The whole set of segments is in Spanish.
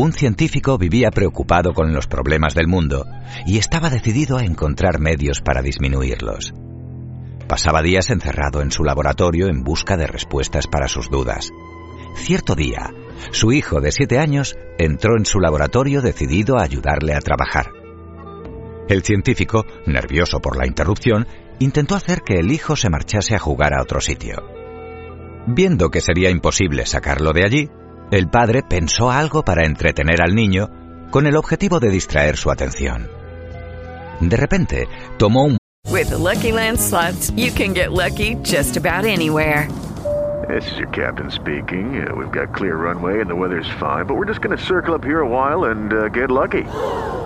Un científico vivía preocupado con los problemas del mundo y estaba decidido a encontrar medios para disminuirlos. Pasaba días encerrado en su laboratorio en busca de respuestas para sus dudas. Cierto día, su hijo de siete años entró en su laboratorio decidido a ayudarle a trabajar. El científico, nervioso por la interrupción, intentó hacer que el hijo se marchase a jugar a otro sitio. Viendo que sería imposible sacarlo de allí, el padre pensó algo para entretener al niño con el objetivo de distraer su atención. De repente, tomó un With the Lucky Land slots, you can get lucky just about anywhere. This is your captain speaking. Uh, we've got clear runway and the weather's fine, but we're just going to circle up here a while and uh, get lucky.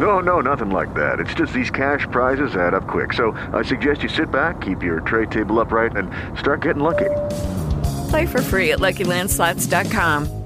No, no, nothing like that. It's just these cash prizes add up quick. So I suggest you sit back, keep your tray table upright, and start getting lucky. Play for free at LuckyLandSlots.com.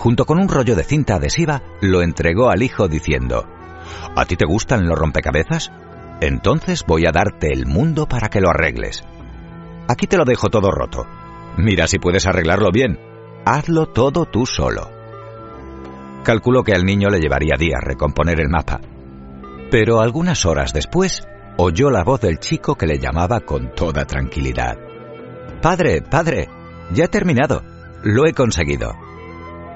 Junto con un rollo de cinta adhesiva, lo entregó al hijo diciendo, ¿A ti te gustan los rompecabezas? Entonces voy a darte el mundo para que lo arregles. Aquí te lo dejo todo roto. Mira si puedes arreglarlo bien. Hazlo todo tú solo. Calculó que al niño le llevaría días recomponer el mapa. Pero algunas horas después, oyó la voz del chico que le llamaba con toda tranquilidad. Padre, padre, ya he terminado. Lo he conseguido.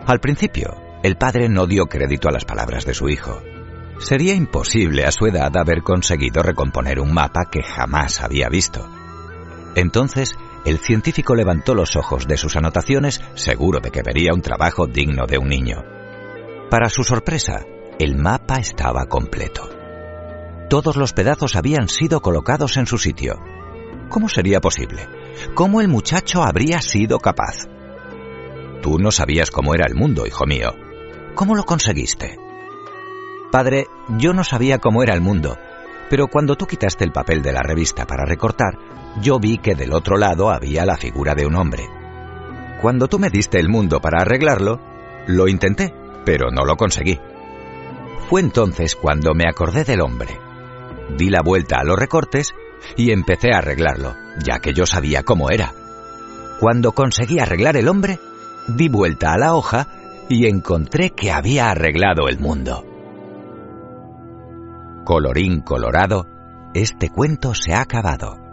Al principio, el padre no dio crédito a las palabras de su hijo. Sería imposible a su edad haber conseguido recomponer un mapa que jamás había visto. Entonces, el científico levantó los ojos de sus anotaciones, seguro de que vería un trabajo digno de un niño. Para su sorpresa, el mapa estaba completo. Todos los pedazos habían sido colocados en su sitio. ¿Cómo sería posible? ¿Cómo el muchacho habría sido capaz? Tú no sabías cómo era el mundo, hijo mío. ¿Cómo lo conseguiste? Padre, yo no sabía cómo era el mundo, pero cuando tú quitaste el papel de la revista para recortar, yo vi que del otro lado había la figura de un hombre. Cuando tú me diste el mundo para arreglarlo, lo intenté, pero no lo conseguí. Fue entonces cuando me acordé del hombre. Di la vuelta a los recortes y empecé a arreglarlo, ya que yo sabía cómo era. Cuando conseguí arreglar el hombre, di vuelta a la hoja y encontré que había arreglado el mundo. Colorín colorado, este cuento se ha acabado.